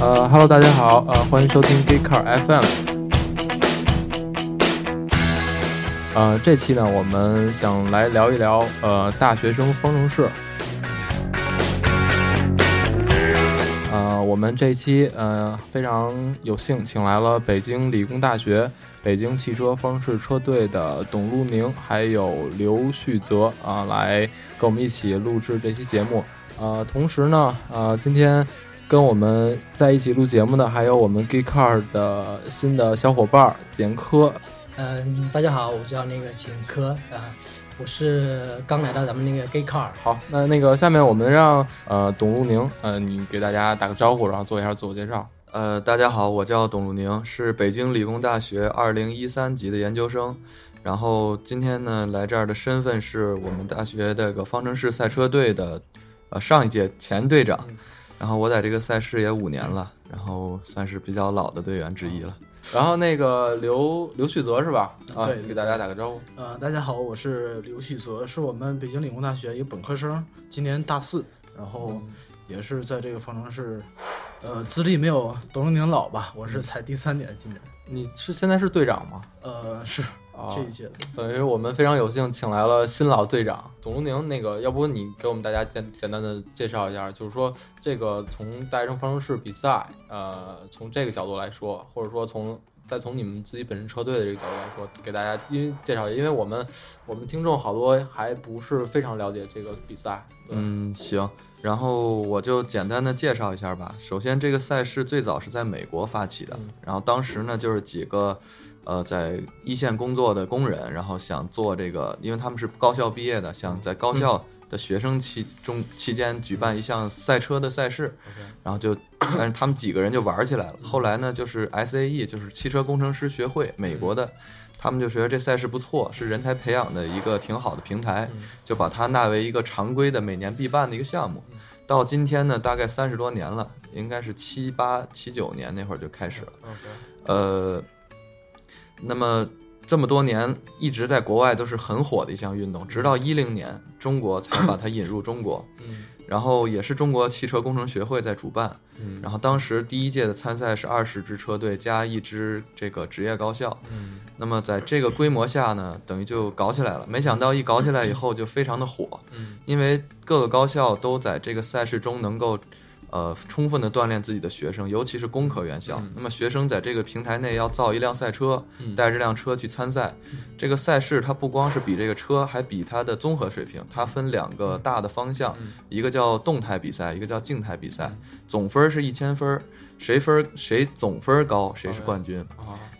呃，Hello，大家好，呃，欢迎收听 Gay Car FM。呃，这期呢，我们想来聊一聊呃大学生方程式。呃，我们这期呃非常有幸请来了北京理工大学北京汽车方程式车队的董路宁还有刘旭泽啊，来跟我们一起录制这期节目。呃，同时呢，呃，今天。跟我们在一起录节目的还有我们 Gay Car 的新的小伙伴简科。嗯，大家好，我叫那个简科啊，我是刚来到咱们那个 Gay Car。好，那那个下面我们让呃董路宁，呃，你给大家打个招呼，然后做一下自我介绍。呃，大家好，我叫董路宁，是北京理工大学二零一三级的研究生。然后今天呢，来这儿的身份是我们大学这个方程式赛车队的呃上一届前队长。然后我在这个赛事也五年了，然后算是比较老的队员之一了。然后那个刘刘旭泽是吧？啊，对，给大家打个招呼。呃，大家好，我是刘旭泽，是我们北京理工大学一个本科生，今年大四，然后也是在这个方程式，呃，资历没有董荣宁老吧？我是才第三年，今年。你是现在是队长吗？呃，是。这一届等于我们非常有幸请来了新老队长董龙宁。那个，要不你给我们大家简简单的介绍一下，就是说这个从大学生方程式比赛，呃，从这个角度来说，或者说从再从你们自己本身车队的这个角度来说，给大家因为介绍，因为我们我们听众好多还不是非常了解这个比赛。嗯，行，然后我就简单的介绍一下吧。首先，这个赛事最早是在美国发起的，然后当时呢就是几个。呃，在一线工作的工人，然后想做这个，因为他们是高校毕业的，想在高校的学生期中期间举办一项赛车的赛事，然后就，但是他们几个人就玩起来了。后来呢，就是 SAE，就是汽车工程师学会，美国的，他们就觉得这赛事不错，是人才培养的一个挺好的平台，就把它纳为一个常规的每年必办的一个项目。到今天呢，大概三十多年了，应该是七八七九年那会儿就开始了。呃。那么这么多年一直在国外都是很火的一项运动，直到一零年中国才把它引入中国。嗯，然后也是中国汽车工程学会在主办。嗯，然后当时第一届的参赛是二十支车队加一支这个职业高校。嗯，那么在这个规模下呢，等于就搞起来了。没想到一搞起来以后就非常的火。嗯，因为各个高校都在这个赛事中能够。呃，充分的锻炼自己的学生，尤其是工科院校。那么学生在这个平台内要造一辆赛车，带这辆车去参赛。这个赛事它不光是比这个车，还比它的综合水平。它分两个大的方向，一个叫动态比赛，一个叫静态比赛。总分是一千分，谁分谁总分高，谁是冠军。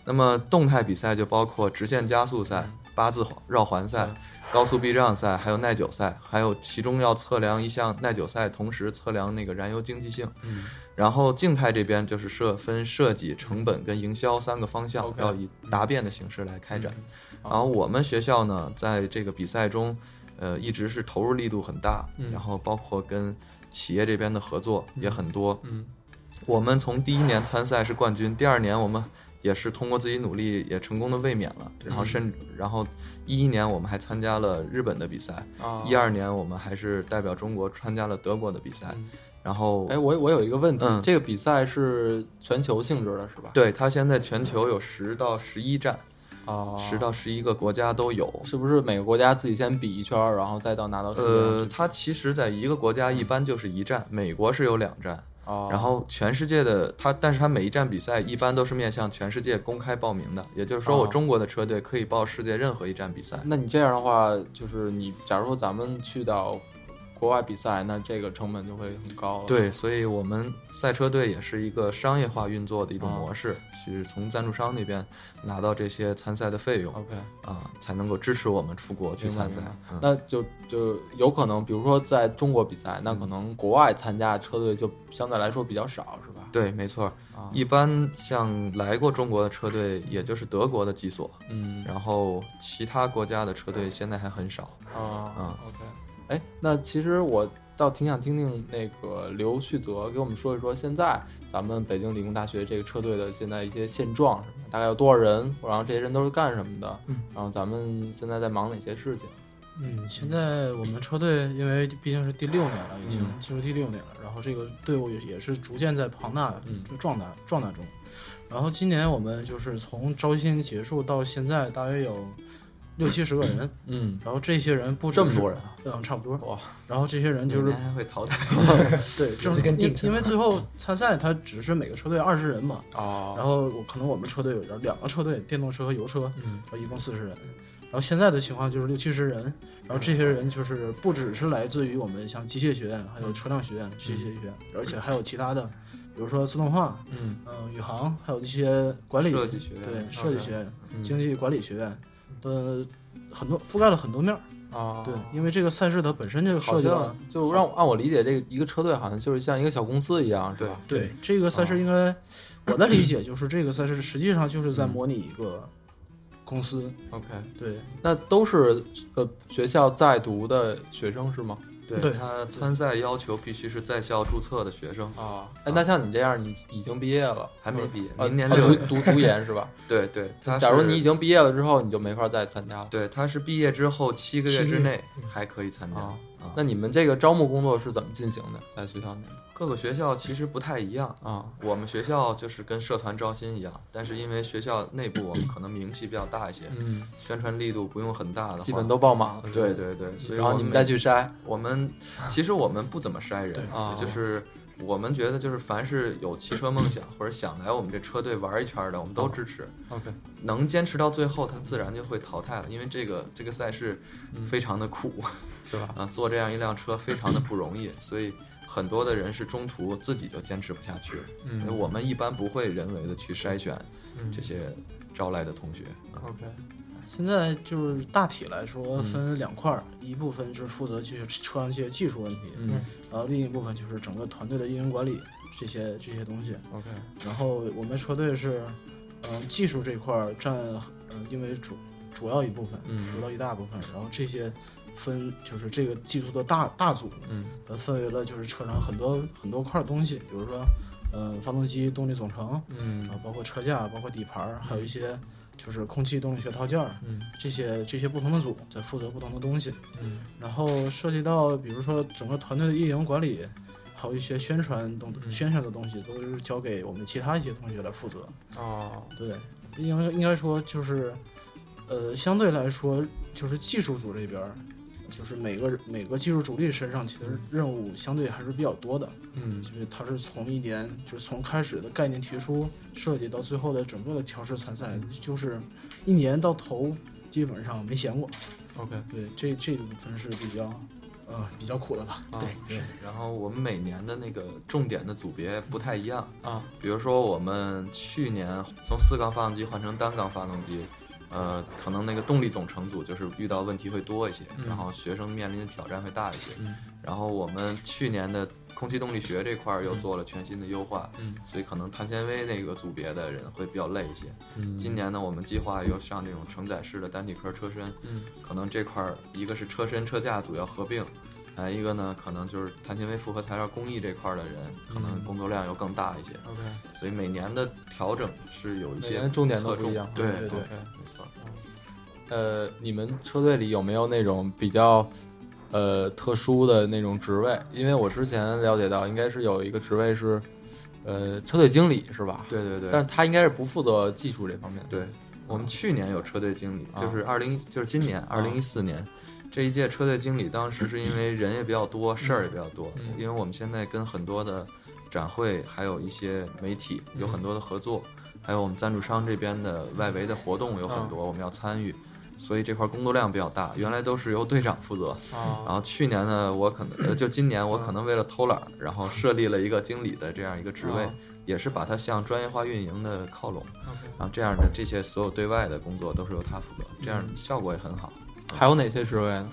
那么动态比赛就包括直线加速赛、八字绕环赛。高速避障赛，还有耐久赛，还有其中要测量一项耐久赛，同时测量那个燃油经济性。嗯，然后静态这边就是设分设计、成本跟营销三个方向，要以答辩的形式来开展。然后我们学校呢，在这个比赛中，呃，一直是投入力度很大，然后包括跟企业这边的合作也很多。嗯，我们从第一年参赛是冠军，第二年我们。也是通过自己努力，也成功的卫冕了。然后甚，然后一一年我们还参加了日本的比赛，一二年我们还是代表中国参加了德国的比赛。然后，哎，我我有一个问题，这个比赛是全球性质的，是吧？对，它现在全球有十到十一站，啊，十到十一个国家都有。是不是每个国家自己先比一圈，然后再到拿到？呃，它其实在一个国家一般就是一站，美国是有两站。然后全世界的它，但是它每一站比赛一般都是面向全世界公开报名的，也就是说，我中国的车队可以报世界任何一站比赛。那你这样的话，就是你假如说咱们去到。国外比赛，那这个成本就会很高了。对，所以我们赛车队也是一个商业化运作的一种模式，是从赞助商那边拿到这些参赛的费用。OK，啊，才能够支持我们出国去参赛。那就就有可能，比如说在中国比赛，那可能国外参加车队就相对来说比较少，是吧？对，没错。一般像来过中国的车队，也就是德国的几所。嗯，然后其他国家的车队现在还很少。啊，嗯，OK。哎，那其实我倒挺想听听那个刘旭泽给我们说一说，现在咱们北京理工大学这个车队的现在一些现状大概有多少人？然后这些人都是干什么的？嗯，然后咱们现在在忙哪些事情？嗯，现在我们车队因为毕竟是第六年了，已经嗯进入第六年了，然后这个队伍也也是逐渐在庞大嗯就壮大壮大中。然后今年我们就是从招新结束到现在，大约有六七十个人。嗯，然后这些人不只是这么多人啊，嗯，差不多。哇，然后这些人就是会淘汰。对，正因因为最后参赛，他只是每个车队二十人嘛。哦，然后我可能我们车队有两个车队，电动车和油车，嗯然后一共四十人。然后现在的情况就是六七十人，然后这些人就是不只是来自于我们像机械学院，还有车辆学院、机械学院，而且还有其他的，比如说自动化，嗯嗯、宇航，还有一些管理设计学院对设计学院、嗯经济管理学院，呃，很多覆盖了很多面儿。啊，对，因为这个赛事它本身就好涉及到就让按我理解，这个一个车队好像就是像一个小公司一样，是吧？对这个赛事应该，我的理解就是这个赛事实际上就是在模拟一个公司。，OK，对，那都是呃学校在读的学生是吗？对对他参赛要求必须是在校注册的学生，啊，哎，那像你这样，你已经毕业了，还没毕业，呃明年哦六月。读读读研是吧？对对，他假如你已经毕业了之后，你就没法再参加了。对他是毕业之后七个月月之内还可以参加。那你们这个招募工作是怎么进行的？在学校内各个学校其实不太一样。啊？我们学校就是跟社团招新一样，但是因为学校内部我们可能名气比较大一些，嗯，宣传力度不用很大的话，基本都爆满了。对，对对，所以然后你们再去筛我们其实我们不怎么筛人，啊就是我们觉得就是凡是有骑车梦想或者想来我们这车队玩一圈的，我们都支持。，OK，能坚持到最后，他自然就会淘汰了，因为这个这个赛事嗯非常的苦 是吧？啊，做这样一辆车非常的不容易，所以很多的人是中途自己就坚持不下去。嗯所以我们一般不会人为的去筛选嗯这些招来的同学。啊 OK，现在就是大体来说嗯分两块儿，一部分是负责去车上一些技术问题，嗯然后另一部分就是整个团队的运营管理这些这些东西。，OK，然后我们车队是，嗯、技术这块儿占，嗯、因为主主要一部分，嗯主要一大部分，然后这些分就是这个技术的大大组，嗯呃，分为了就是车上很多很多块儿东西，比如说，呃，发动机动力总成，嗯然后包括车架，包括底盘儿，还有一些就是空气动力学套件儿，嗯这些这些不同的组在负责不同的东西。嗯然后涉及到比如说整个团队的运营管理，还有一些宣传东、嗯宣传的东西，都是交给我们其他一些同学来负责。哦，对，应该应该说就是，呃，相对来说就是技术组这边儿，就是每个每个技术主力身上其实任务相对还是比较多的，嗯。就是他是从一年就是从开始的概念提出设计到最后的整个的调试参赛，就是一年到头基本上没闲过。，OK，对，这这个部分是比较，呃，比较苦的吧。啊。对对，然后我们每年的那个重点的组别不太一样，啊，比如说我们去年从四缸发动机换成单缸发动机，呃，可能那个动力总成组就是遇到问题会多一些，嗯。然后学生面临的挑战会大一些。嗯。然后我们去年的空气动力学这块儿又做了全新的优化，嗯。所以可能碳纤维那个组别的人会比较累一些。嗯，今年呢，我们计划又上这种承载式的单体壳车身，嗯。可能这块儿一个是车身车架组要合并，还有一个呢，可能就是碳纤维复合材料工艺这块儿的人，可能嗯工作量又更大一些。OK，所以每年的调整是有一些每年重点都侧重不一样对对。呃，你们车队里有没有那种比较呃特殊的那种职位？因为我之前了解到，应该是有一个职位是呃车队经理是吧？对对对，但是他应该是不负责技术这方面的。对，我们去年有车队经理，啊就是二零就是今年二零一四年。这一届车队经理当时是因为人也比较多，事儿也比较多，嗯因为我们现在跟很多的展会，还有一些媒体有很多的合作，还有我们赞助商这边的外围的活动有很多，我们要参与，所以这块工作量比较大。原来都是由队长负责，然啊，后去年呢，我可能呃 就今年我可能为了偷懒儿，然后设立了一个经理的这样一个职位啊，也是把它向专业化运营的靠拢。然后这样的这些所有对外的工作都是由他负责，这样嗯效果也很好。还有哪些职位呢？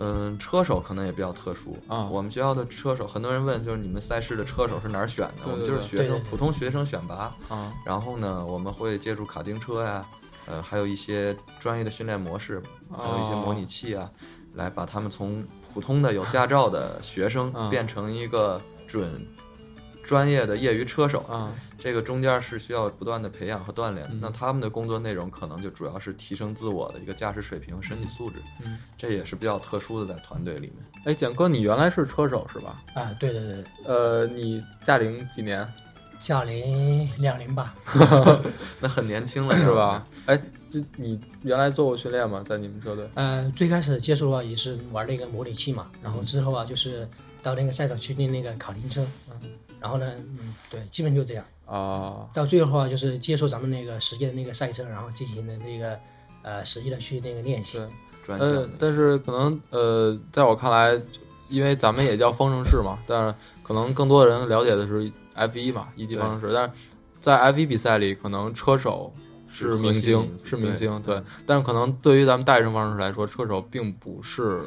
嗯，车手可能也比较特殊啊我们学校的车手，很多人问，就是你们赛事的车手是哪儿选的？我们就是学生普通学生选拔。啊然后呢，我们会借助卡丁车呀，呃，还有一些专业的训练模式，还有一些模拟器啊，来把他们从普通的有驾照的学生 嗯。变成一个准专业的业余车手，啊，这个中间是需要不断的培养和锻炼。嗯。那他们的工作内容可能就主要是提升自我的一个驾驶水平和身体素质，嗯，这也是比较特殊的在团队里面。哎，蒋哥，你原来是车手是吧？啊，对对对，呃，你驾龄几年驾龄两零吧，那很年轻了，是吧？？哎，这你原来做过训练吗？在你们车队？呃，最开始接触的话也是玩那个模拟器嘛，然后之后啊就是到那个赛场去练那个卡丁车，嗯，然后呢，嗯，对，基本就这样。啊，到最后的话就是接受咱们那个实际的那个赛车，然后进行的那个呃实际的去那个练习。对，专项，呃但是可能呃，在我看来，因为咱们也叫方程式嘛，但是可能更多的人了解的是 F 一嘛，一级方程式。但是在 F 一比赛里，可能车手是明星是明星，对对。但是可能对于咱们大学生方程式来说，车手并不是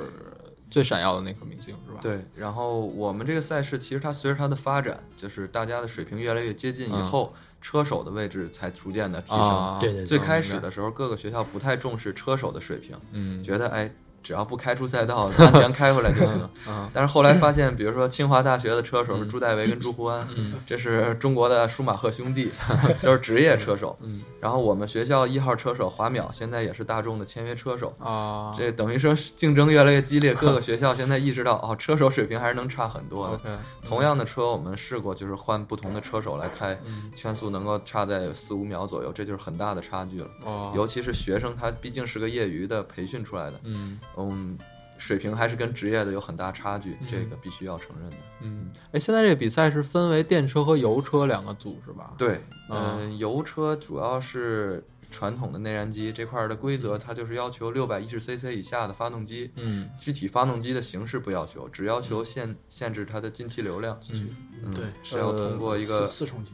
最闪耀的那颗明星，是吧？对，然后我们这个赛事其实它随着它的发展，就是大家的水平越来越接近以嗯后，车手的位置才逐渐的提升。对对最开始的时候，各个学校不太重视车手的水平，嗯，觉得哎，只要不开出赛道，安全开回来就行。啊，但是后来发现，比如说清华大学的车手是朱代维跟朱胡安，嗯。这是中国的舒马赫兄弟，都是职业车手。嗯。然后我们学校一号车手华淼现在也是大众的签约车手。啊，这等于说竞争越来越激烈，各个学校现在意识到哦，车手水平还是能差很多的。同样的车，我们试过，就是换不同的车手来开，嗯。圈速能够差在四五秒左右，这就是很大的差距了。哦，尤其是学生，他毕竟是个业余的培训出来的，嗯嗯，水平还是跟职业的有很大差距，这个必须要承认的。嗯，哎，现在这个比赛是分为电车和油车两个组是吧？对，嗯、啊油车主要是传统的内燃机这块儿的规则，它就是要求六百一十 cc 以下的发动机，嗯具体发动机的形式不要求，只要求限限制它的进气流量。嗯，嗯，对是要通过一四个四冲击，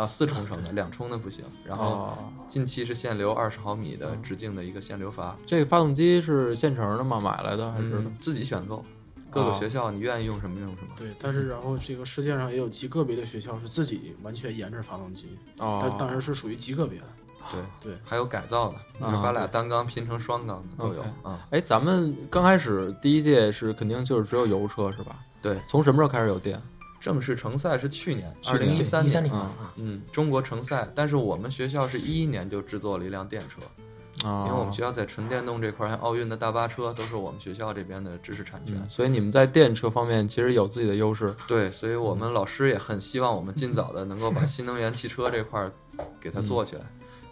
啊四冲程的，两冲的不行。然后哦，进气是限流二十毫米的直径的一个限流阀，这个发动机是现成的吗？买来的还是？嗯，自己选购。各个哦学校你愿意用什么用什么。对，但是然后这个世界上也有极个别的学校是自己完全研制发动机，哦，但当然是属于极个别的。对对，还有改造的，就是把俩单缸拼成双缸的都有啊。哎，咱们刚开始第一届是肯定就是只有油车是吧？对，从什么时候开始有电？正式成赛是去年，去二零一年三年。年啊啊，嗯，中国成赛，但是我们学校是一一年就制作了一辆电车，啊，因为我们学校在纯电动这块儿，像奥运的大巴车都是我们学校这边的知识产权。嗯，所以你们在电车方面其实有自己的优势。对，所以我们老师也很希望我们尽早的能够把新能源汽车这块儿给它做起来。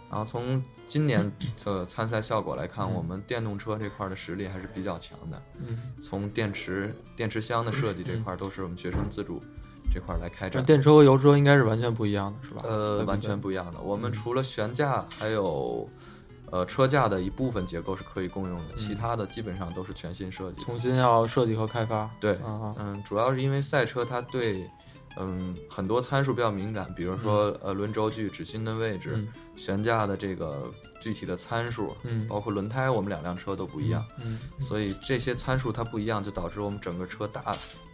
然后从今年 的参赛效果来看，我们电动车这块儿的实力还是比较强的。嗯，从电池、电池箱的设计这块儿都是我们学生自主这块儿来开展。电车和油车应该是完全不一样的，是吧？呃，完全不一样的。我们除了悬架，还有呃车架的一部分结构是可以共用的，其他的基本上都是全新设计。重新要设计和开发。对，啊，嗯，主要是因为赛车它对嗯很多参数比较敏感，比如说呃轮轴距、指心的位置、嗯悬架的这个具体的参数，嗯包括轮胎，我们两辆车都不一样，嗯所以这些参数它不一样，就导致我们整个车大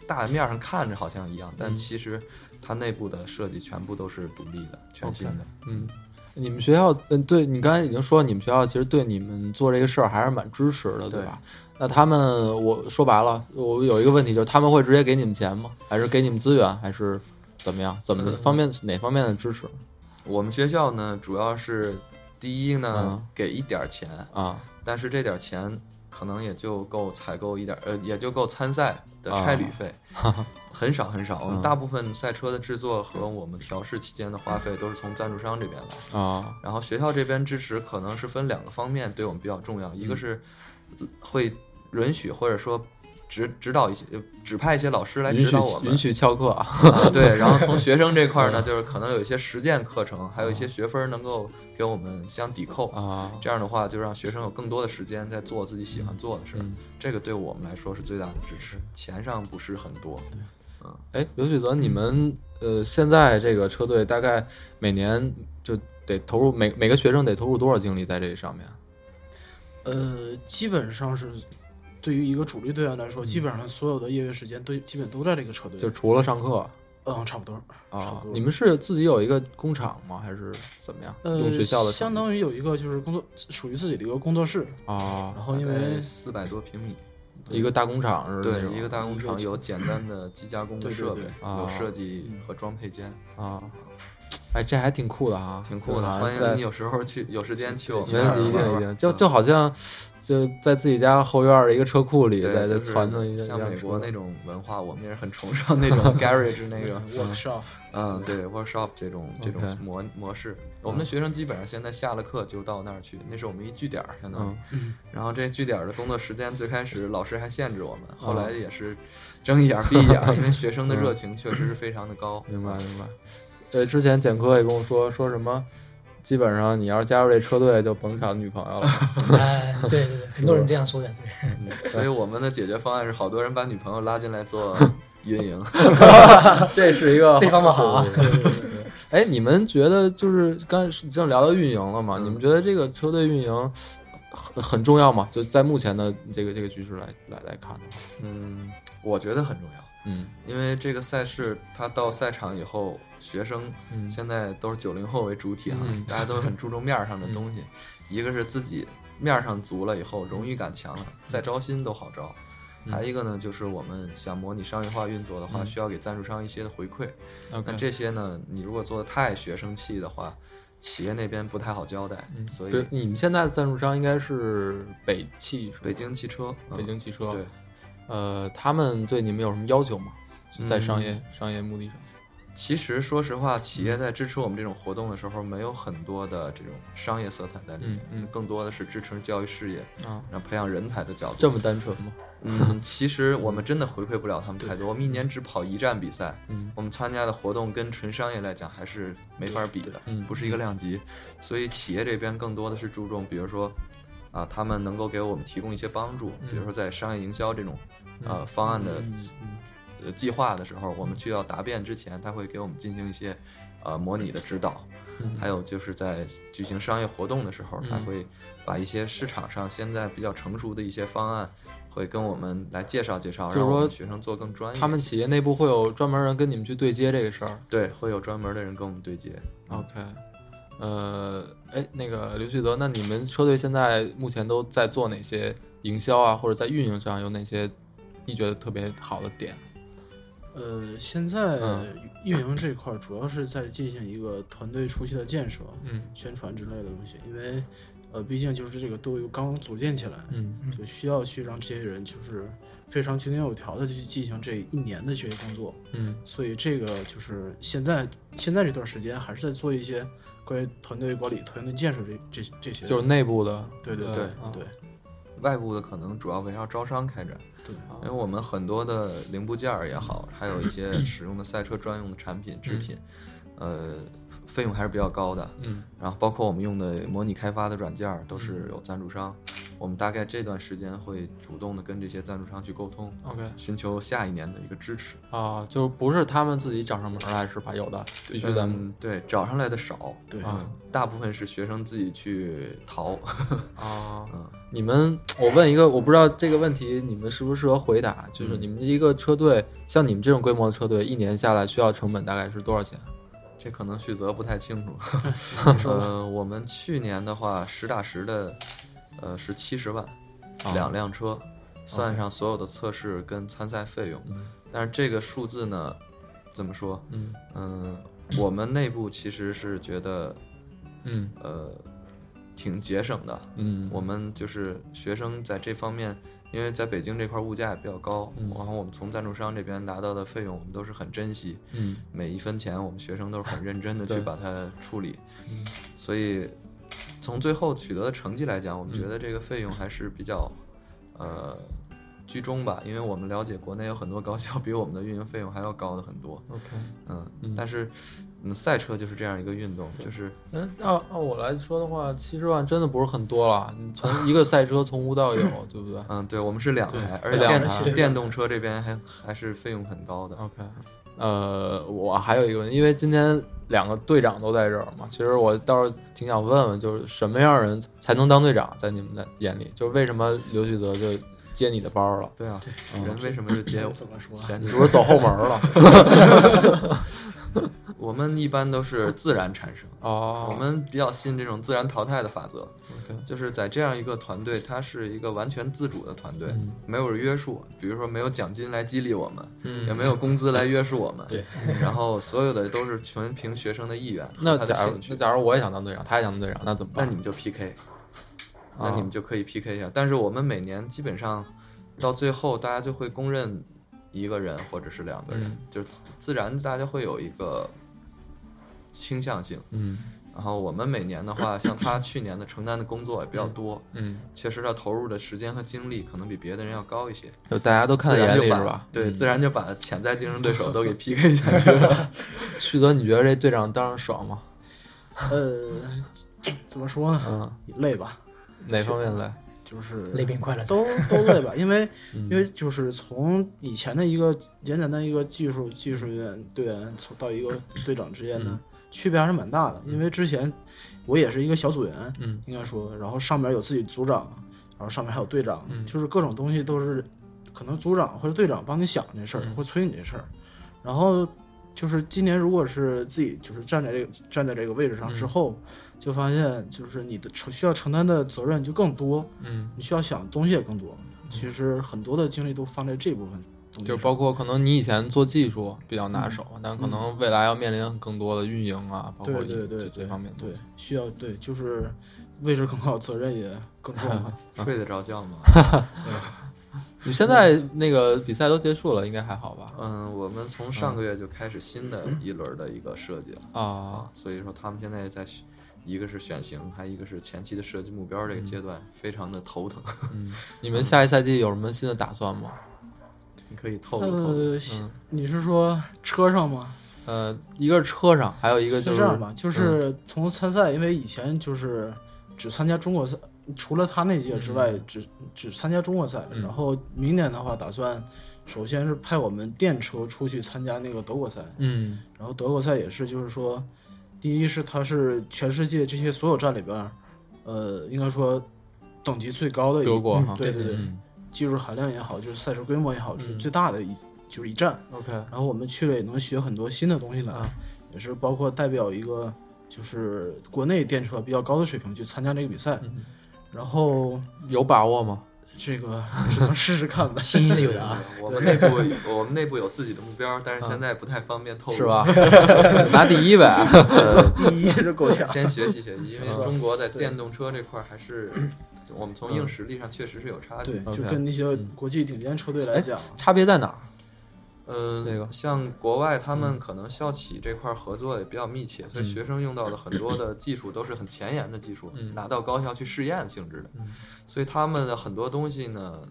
大面上看着好像一样，但嗯其实它内部的设计全部都是独立的、全新的。嗯，你们学校，嗯，对你刚才已经说，你们学校其实对你们做这个事儿还是蛮支持的，对对吧？那他们，我说白了，我有一个问题就是，他们会直接给你们钱吗？还是给你们资源，还是怎么样？怎么嗯方面哪方面的支持我们学校呢，主要是第一呢、嗯给一点儿钱，啊？但是这点儿钱可能也就够采购一点，呃，也就够参赛的差旅费，很少 很少。我们嗯大部分赛车的制作和我们调试期间的花费都是从赞助商这边来。啊，然后学校这边支持可能是分两个方面，对我们比较重要，一个是会允许或者说指指导一些呃指派一些老师来指导我们允，许翘课啊？啊，对，然后从学生这块儿呢，就是可能有一些实践课程，还有一些学分儿能够给我们相抵扣。啊，这样的话，就让学生有更多的时间在做自己喜欢做的事儿，嗯这个对我们来说是最大的支持。钱上不是很多，嗯哎，刘旭泽，你们呃现在这个车队大概每年就得投入每每个学生得投入多少精力在这上面？呃，基本上是对于一个主力队员来说，基本上所有的业余时间都基本都在这个车队。就除了上课嗯，差不多。差啊不，多你们是自己有一个工厂吗？还是怎么样？呃，用学校的相当于有一个就是工作属于自己的一个工作室，啊然后因为四百多平米，一个大工厂是那对，种一个大工厂有简单的机加工的设备有设计和装配间，啊，哎，这还挺酷的哈，挺酷的。欢迎你有时候去，有时间去我们没问题，一那儿玩玩定一定，就嗯就好像就在自己家后院儿的一个车库里，对，在在一辆像美国那种文化，我们也是很崇尚那种 garage 那个，workshop，嗯，对 workshop 这种这种模模式。我们的学生基本上现在下了课就到那儿去，那是我们一据点儿，相当于。嗯然后这据点儿的工作时间最开始老师还限制我们，后哦来也是睁一眼儿闭一眼儿，因为学生的热情确实是非常的高。明白明白。呃，之前简哥也跟我说说什么，基本上你要是加入这车队，就甭找女朋友了。哎，对对对，很多人这样说的，对。所以我们的解决方案是，好多人把女朋友拉进来做 运营。这是一个这方法好啊对对对对对哎，你们觉得就是刚才正聊到运营了嘛？嗯你们觉得这个车队运营很很重要吗？就在目前的这个这个局势来来来看的话，嗯，我觉得很重要。嗯。因为这个赛事，它到赛场以后，学生嗯。现在都是九零后为主体啊，嗯。大家都很注重面儿上的东西。一个是自己面儿上足了以后，荣誉感强了，再招新都好招。嗯。还一个呢，就是我们想模拟商业化运作的话，嗯。需要给赞助商一些的回馈。那这些呢，你如果做的太学生气的话，企业那边不太好交代。嗯。所以你们现在的赞助商应该是北汽，是北京汽车，嗯。北京汽车，对，呃，他们对你们有什么要求吗？就在商业、嗯商业目的上，其实说实话，企嗯业在支持我们这种活动的时候，没有很多的这种商业色彩在里面，嗯嗯更多的是支持教育事业，啊，然后培养人才的角度。这么单纯吗？嗯，其实我们真的回馈不了他们太多。我们一年只跑一站比赛，嗯我们参加的活动跟纯商业来讲还是没法比的，嗯不是一个量级。所以企业这边更多的是注重，比如说，啊，他们能够给我们提供一些帮助，比如说在商业营销这种呃方案的呃计划的时候，我们去要答辩之前，他会给我们进行一些呃模拟的指导。嗯还有就是在举行商业活动的时候，他嗯会把一些市场上现在比较成熟的一些方案，会跟我们来介绍介绍，就是说学生做更专业。他们企业内部会有专门人跟你们去对接这个事儿。对会有专门的人跟我们对接。OK，呃，哎，那个刘旭泽，那你们车队现在目前都在做哪些营销啊，或者在运营上有哪些你觉得特别好的点？呃，现在嗯。运营这块儿主要是在进行一个团队初期的建设、嗯。宣传之类的东西，因为呃，毕竟就是这个队伍刚组建起来，嗯就需要去让这些人就是非常井井有条的去进行这一年的学习工作，嗯。所以这个就是现在现在这段时间还是在做一些关于团队管理、团队建设这这这些，就是内部的，对对呃对啊对外部的可能主要围绕招商开展，对，因为我们很多的零部件儿也好，还有一些 使用的赛车专用的产品制品，呃，费用还是比较高的。嗯。然后包括我们用的模拟开发的软件儿都是有赞助商，我们大概这段时间会主动的跟这些赞助商去沟通，，OK 寻求下一年的一个支持。啊，就是不是他们自己找上门来是吧？有的必须咱们嗯，对，找上来的少，对嗯，大部分是学生自己去淘。啊嗯，你们，我问一个，我不知道这个问题你们适不适合回答，就是嗯你们一个车队，像你们这种规模的车队，一年下来需要成本大概是多少钱？这可能旭泽不太清楚。你说吧呃，我们去年的话，实打实的，呃，是七十万，啊。两辆车，算上所有的测试跟参赛费用。嗯。但是这个数字呢，怎么说？嗯。嗯、我们内部其实是觉得，嗯。呃，挺节省的。嗯，我们就是学生在这方面，因为在北京这块物价也比较高，嗯。然后我们从赞助商这边拿到的费用，我们都是很珍惜，嗯。每一分钱我们学生都是很认真的 去把它处理，嗯。所以从最后取得的成绩来讲，我们嗯觉得这个费用还是比较，呃。居中吧，因为我们了解国内有很多高校比我们的运营费用还要高的很多，，OK。嗯，嗯但是，嗯，赛车就是这样一个运动，就是嗯按按我来说的话，七十万真的不是很多了。你从一个赛车从无到有，对不对嗯，对，我们是两台，而且电动车这边还还是费用很高的。？OK。呃，我还有一个问题，因为今天两个队长都在这儿嘛，其实我倒是挺想问问，就是什么样的人才能当队长，在你们的眼里，就是为什么刘旭泽就接你的包了？对啊，人为什么就接我？怎么说？啊你是不是走后门了？我们们一般都是自然产生，哦，我们比较信这种自然淘汰的法则，OK。就是在这样一个团队，它是一个完全自主的团队，嗯。没有约束，比如说没有奖金来激励我们，嗯也没有工资来约束我们，对，然后所有的都是全凭学生的意愿那假如那假如我也想当队长，他也想当队长，那怎么办？那你们就 PK，那啊。你们就可以 PK 一下。但是我们每年基本上到最后，大家就会公认一个人或者是两个人，嗯。就自自然大家会有一个倾向性。嗯然后我们每年的话，像他去年的承担的工作也比较多，嗯，确实他投入的时间和精力可能比别的人要高一些，就大家都看在自然就把眼里是吧？对，嗯自然就把潜在竞争对手都给 PK 下去了。旭泽，你觉得这队长当上爽吗？呃，怎么说呢？嗯，累吧，哪方面累？就是累并快乐着。都都累吧，因为嗯因为就是从以前的一个简简单一个技术技术员队员，从到一个队长之间嗯呢，区别还是蛮大的。因为之前我也是一个小组员，嗯应该说，然后上面有自己组长，然后上面还有队长，嗯就是各种东西都是可能组长或者队长帮你想这事儿，嗯会催你这事儿。然后就是今年如果是自己就是站在这个站在这个位置上之嗯后，就发现就是你的承需要承担的责任就更多，嗯，你需要想的东西也更多。其实很多的精力都放在这部分就包括可能你以前做技术比较拿手，但可能未来要面临更多的运营啊，包括对对这这对对方面对。需要对就是位置更高，责任也更重嘛。睡得着觉吗？你现在那个比赛都结束了，应该还好吧？嗯，我们从上个月就开始新的一轮的一个设计了。啊，啊，所以说他们现在在选，一个是选型，还一个是前期的设计目标这个阶段，非常的头疼。嗯，你们下一赛季有什么新的打算吗？你可以透露透露。你是说车上吗？呃，一个是车上，还有一个就是这样吧，就是从参赛，因为以前就是只参加中国赛，除了他那届之外，只只参加中国赛。嗯。然后明年的话，打算首先是派我们电车出去参加那个德国赛，嗯。然后德国赛也是，就是说，第一是它是全世界这些所有站里边，呃，应该说等级最高的一德国哈。对对对，嗯技术含量也好，就是赛事规模也好，是嗯最大的一就是一站。，OK，然后我们去了也能学很多新的东西来，啊也是包括代表一个就是国内电车比较高的水平去参加这个比赛。嗯 然后 有把握吗？这个只能试试看吧。信心是有的啊。我们内部我们内部有自己的目标，但是现在不太方便透露。是吧？拿第一呗。第一是够呛，先学习学习，因为中国在电动车这块儿还是我们从硬实力上确实是有差距对。，就跟那些国际顶尖车队来讲，差别在哪儿？嗯，那个像国外他们可能校企这块儿合作也比较密切，所以嗯。学生用到的很多的技术都是很前沿的技术，嗯。拿到高校去试验性质的嗯，所以他们的很多东西呢，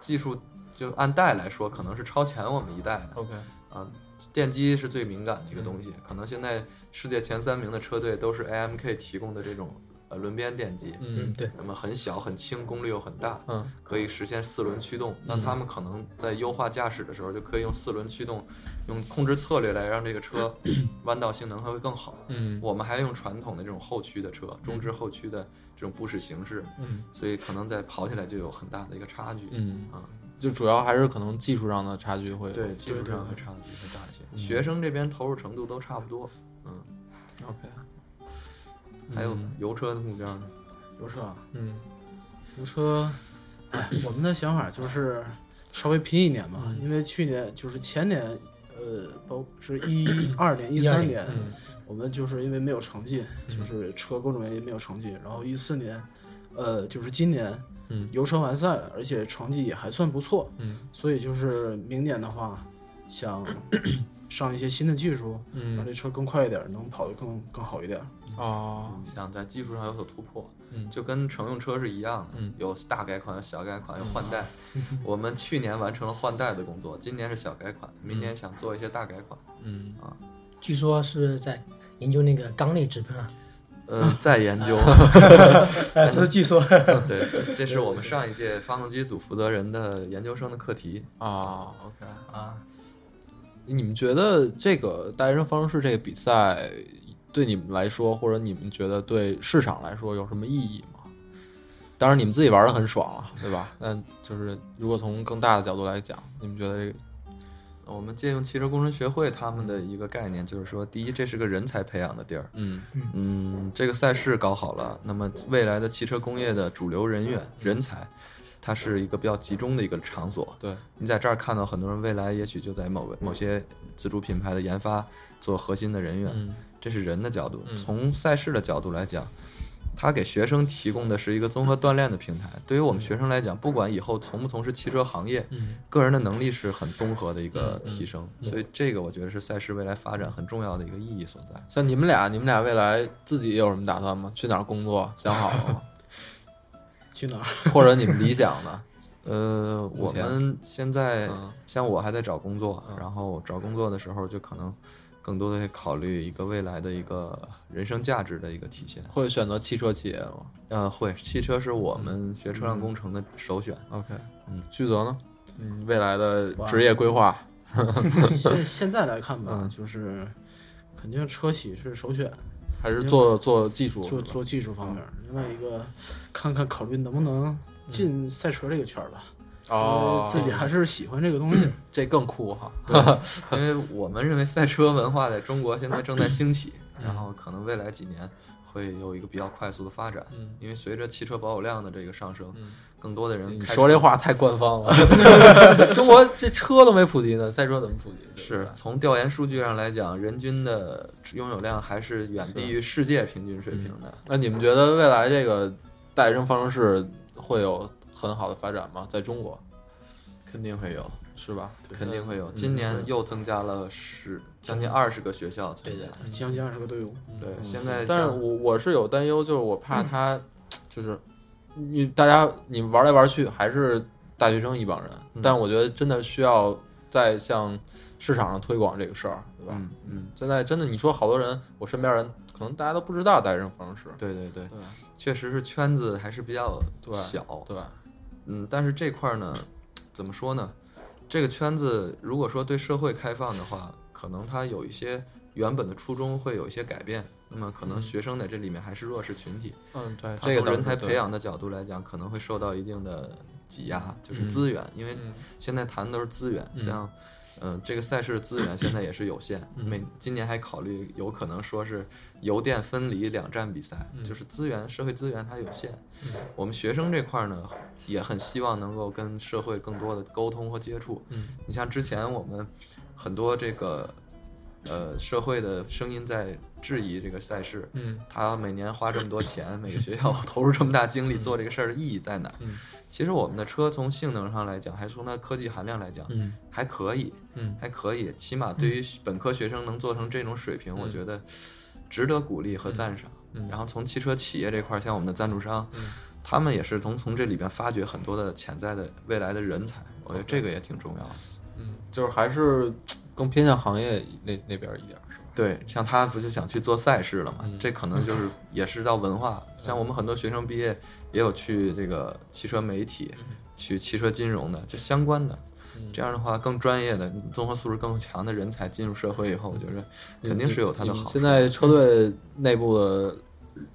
技术就按代来说可能是超前我们一代的。OK，啊，电机是最敏感的一个东西，可能现在世界前三名的车队都是 AMK 提供的这种呃轮边电机，嗯对，那么很小很轻，功率又很大，嗯可以实现四轮驱动。那他们可能在优化驾驶的时候，就可以用四轮驱动，用控制策略来让这个车 弯道性能会更好。嗯我们还用传统的这种后驱的车，中置后驱的这种布式形式，嗯所以可能在跑起来就有很大的一个差距。嗯，啊，就主要还是可能技术上的差距会。对，技术上的差距会大一些。嗯学生这边投入程度都差不多，嗯，，OK，还有嗯。油车的目标呢？油车啊，嗯。油车，哎，我们的想法就是稍微拼一年嘛，嗯。因为去年就是前年，呃，包是一二年、一三年，嗯。我们就是因为没有成绩，嗯。就是车各种原因没有成绩，然后一四年，呃，就是今年嗯。油车完赛了，而且成绩也还算不错，嗯。所以就是明年的话，想上一些新的技术，让嗯这车更快一点，能跑得更更好一点。哦，想在技术上有所突破，嗯就跟乘用车是一样的，嗯有大改款、有小改款、有换代。我们去年完成了换代的工作，今年是小改款，明年想做一些大改款。嗯啊据说是在研究那个缸内直喷啊。呃，在研究。呃，这是据说。对，这这是我们上一届发动机组负责人的研究生的课题。啊，OK，啊，你们觉得这个大学生方程式这个比赛对你们来说，或者你们觉得对市场来说有什么意义吗？当然，你们自己玩的很爽了，对吧？但就是如果从更大的角度来讲，你们觉得这个我们借用汽车工程学会他们的一个概念，就是说，第一，这是个人才培养的地儿，嗯嗯，这个赛事搞好了，那么未来的汽车工业的主流人员人才，它是一个比较集中的一个场所。对，你在这儿看到很多人，未来也许就在某个某些自主品牌的研发做核心的人员，嗯这是人的角度。嗯从赛事的角度来讲，它给学生提供的是一个综合锻炼的平台。对于我们学生来讲，不管以后从不从事汽车行业，嗯个人的能力是很综合的一个提升。所以这个我觉得是赛事未来发展很重要的一个意义所在。像你们俩，你们俩未来自己有什么打算吗？去哪儿工作？想好了吗？去哪儿？或者你们理想的？呃，我们现在嗯像我还在找工作，嗯然后找工作的时候就可能更多的会考虑一个未来的一个人生价值的一个体现。会选择汽车企业吗呃，会，汽车是我们学车辆工程的首选。？OK，嗯，旭泽呢？嗯，未来的职业规划？现现在来看吧，嗯就是肯定车企是首选，还是做做技术？做做技术方面。另外一个，看看考虑能不能进赛车这个圈儿吧。哦，自己还是喜欢这个东西。这更酷哈。因为我们认为赛车文化在中国现在正在兴起，然后可能未来几年会有一个比较快速的发展。嗯因为随着汽车保有量的这个上升，嗯更多的人你开始说这话太官方了，中国这车都没普及呢，赛车怎么普及？是从调研数据上来讲，人均的拥有量还是远低于世界平均水平的。那你们觉得未来这个大学生方程式会有很好的发展吗？在中国肯定会有，是吧？肯定会有。嗯今年又增加了十将近二十个学校参加。将近二十个队伍，对，嗯现在但是我我是有担忧，就是我怕他，就是你大家你玩来玩去还是大学生一帮人，嗯但我觉得真的需要再向市场上推广这个事儿，对吧？嗯嗯，现在真的你说好多人，我身边人可能大家都不知道大学生方程式，对对对，确实是圈子还是比较小。对，嗯，但是这块儿呢，怎么说呢？这个圈子如果说对社会开放的话，可能它有一些原本的初衷会有一些改变。那么可能学生在这里面还是弱势群体，嗯对，他这个从人才培养的角度来讲，可能会受到一定的挤压，就是嗯资源，因为嗯现在谈的都是资源，嗯像。嗯，这个赛事资源现在也是有限，嗯每今年还考虑有可能说是油电分离两站比赛，嗯就是资源社会资源它有限。嗯我们学生这块儿呢，也很希望能够跟社会更多的沟通和接触。嗯你像之前我们很多这个呃社会的声音在质疑这个赛事，嗯他每年花这么多钱，每个 学校投入这么大精力做这个事儿的意义在哪儿？嗯其实我们的车从性能上来讲，还是从它科技含量来讲，嗯还可以，嗯还可以。起码对于本科学生能做成这种水平，我觉得值得鼓励和赞赏。嗯然后从汽车企业这块儿，像我们的赞助商，嗯他们也是从从这里边发掘很多的潜在的未来的人才，我觉得这个也挺重要的。嗯，就是还是更偏向行业那那边一点儿，是吧？对，像他不就想去做赛事了嘛？嗯这可能就是也是到文化。像我们很多学生毕业也有去这个汽车媒体、去汽车金融的，就相关的。嗯这样的话，更专业的、综合素质更强的人才进入社会以后，我觉得肯定是有他的好处。现在车队内部的，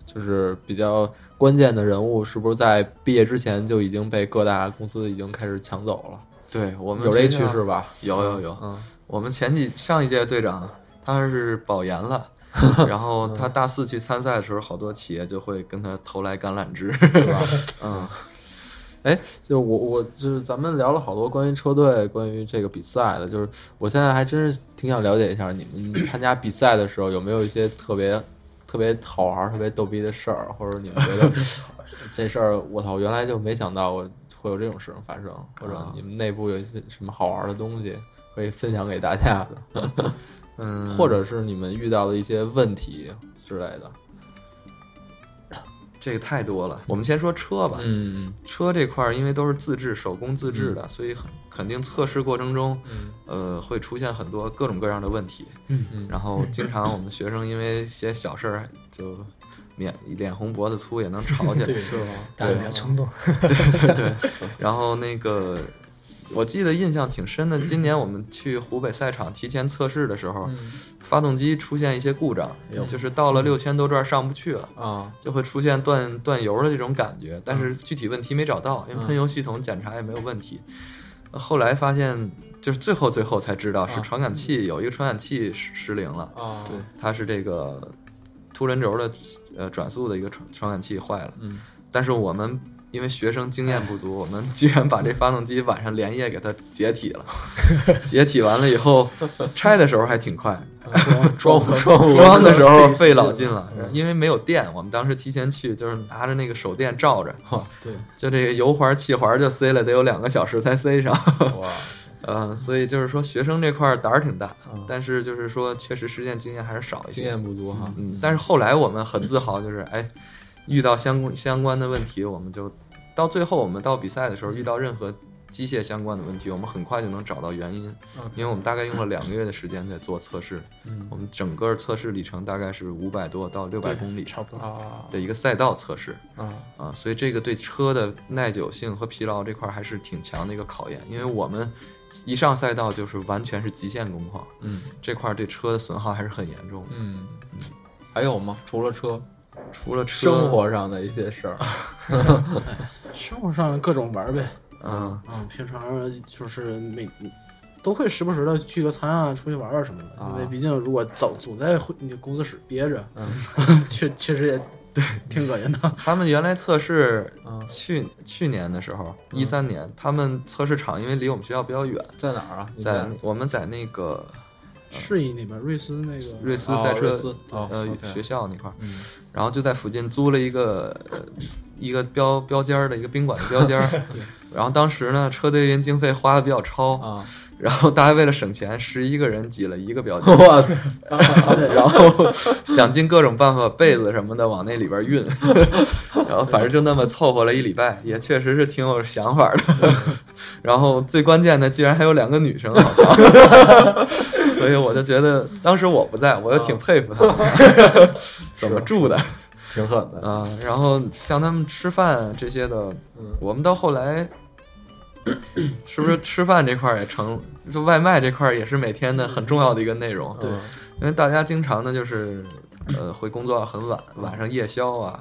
就是比较关键的人物，是不是在毕业之前就已经被各大公司已经开始抢走了？对我们有这趋势吧？有有有，嗯我们前几上一届队长他是保研了，然后他大四去参赛的时候，好多企业就会跟他投来橄榄枝，是吧？嗯，就我我就是咱们聊了好多关于车队、关于这个比赛的，就是我现在还真是挺想了解一下你们参加比赛的时候有没有一些特别特别好玩、特别逗逼的事儿，或者你们觉得 这事儿我操，原来就没想到我会有这种事情发生，或者啊你们内部有些什么好玩的东西可以分享给大家的，嗯，或者是你们遇到的一些问题之类的。这个太多了。我们先说车吧，嗯车这块儿因为都是自制、手工自制的，所以很肯定测试过程中，嗯呃，会出现很多各种各样的问题。嗯嗯然后经常我们学生因为一些小事儿就脸脸红脖子粗，也能吵起来。对，是吗？大家比较冲动。然后那个，我记得印象挺深的，今年我们去湖北赛场提前测试的时候，嗯。发动机出现一些故障，就是到了六千多转上不去了。啊。就会出现断断油的这种感觉，但是具体问题没找到，因为嗯。喷油系统检查也没有问题。后来发现就是最后最后才知道是啊传感器有一个传感器失失灵了，啊，对。它是这个凸轮轴的呃转速的一个传传感器坏了。嗯，但是我们因为学生经验不足，我们居然把这发动机晚上连夜给它解体了。解体完了以后，拆的时候还挺快，装 装装的时候费老劲了，因为没有电，我们当时提前去，就是拿着那个手电照着，对，就这个油环、气环就塞了得有两个小时才塞上。哇，嗯，所以就是说学生这块儿胆儿挺大嗯，但是就是说确实实践经验还是少一些。经验不足哈。嗯，但是后来我们很自豪，就是哎，遇到相关相关的问题，我们就到最后我们到比赛的时候遇到任何机械相关的问题，我们很快就能找到原因，嗯因为我们大概用了两个月的时间在做测试，嗯我们整个测试里程大概是五百多到六百公里差不多。啊的一个赛道测试啊啊，所以这个对车的耐久性和疲劳这块儿还是挺强的一个考验，因为我们一上赛道就是完全是极限工况，嗯这块儿对车的损耗还是很严重的。嗯，还有吗？除了车，除了吃生，活上的一些事儿。生活上各种玩儿呗，嗯。嗯，平常就是每都会时不时的聚个餐啊，出去玩玩什么的。啊因为毕竟如果总总在会你工作室憋着，嗯 确确实也对挺恶心的。他们原来测试嗯，去去年的时候，一三年，他们测试场因为离我们学校比较远，在哪儿啊？你在我们在那个顺义那边，瑞斯那个瑞斯哦赛车呃学校那块儿，嗯。然后就在附近租了一个呃一个标标间儿的一个宾馆的标间儿，然后当时呢车队运营经费花的比较超，啊，然后大家为了省钱，十一个人挤了一个标间儿。我操！然后想尽各种办法，被子什么的往那里边运，然后反正就那么凑合了一礼拜，也确实是挺有想法的。然后最关键的，居然还有两个女生，好像，所以我就觉得当时我不在，我就挺佩服他们 怎么住的挺狠的。啊。然后像他们吃饭这些的，嗯我们到后来。是不是吃饭这块儿也成？就外卖这块儿也是每天的很重要的一个内容。对，因为大家经常呢就是，呃，会工作到很晚，晚上夜宵啊，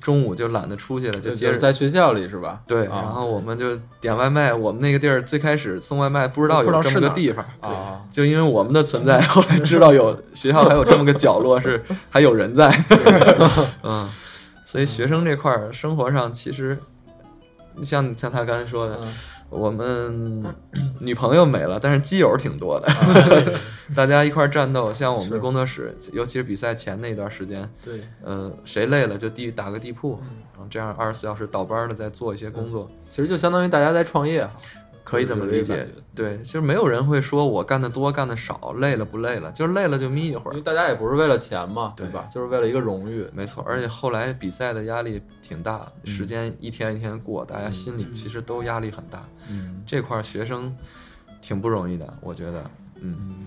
中午就懒得出去了，就接着。在学校里是吧？对，啊然后我们就点外卖。我们那个地儿最开始送外卖不知道有这么个地方，啊，就因为我们的存在，后来知道有学校还有这么个角落是 还有人在。嗯，所以学生这块儿生活上其实，像像他刚才说的，嗯我们女朋友没了，但是基友挺多的，大家一块儿战斗。像我们的工作室，尤其是比赛前那段时间，对，呃，谁累了就地打个地铺，然后这样二十四小时倒班的在做一些工作，其实就相当于大家在创业，可以这么理解。对，就是没有人会说我干的多干的少，累了不累了，就是累了就眯一会儿因为。大家也不是为了钱嘛，对吧？就是为了一个荣誉。没错，而且后来比赛的压力挺大，嗯时间一天一天过，大家心里其实都压力很大。嗯，这块儿学生挺不容易的，我觉得。嗯，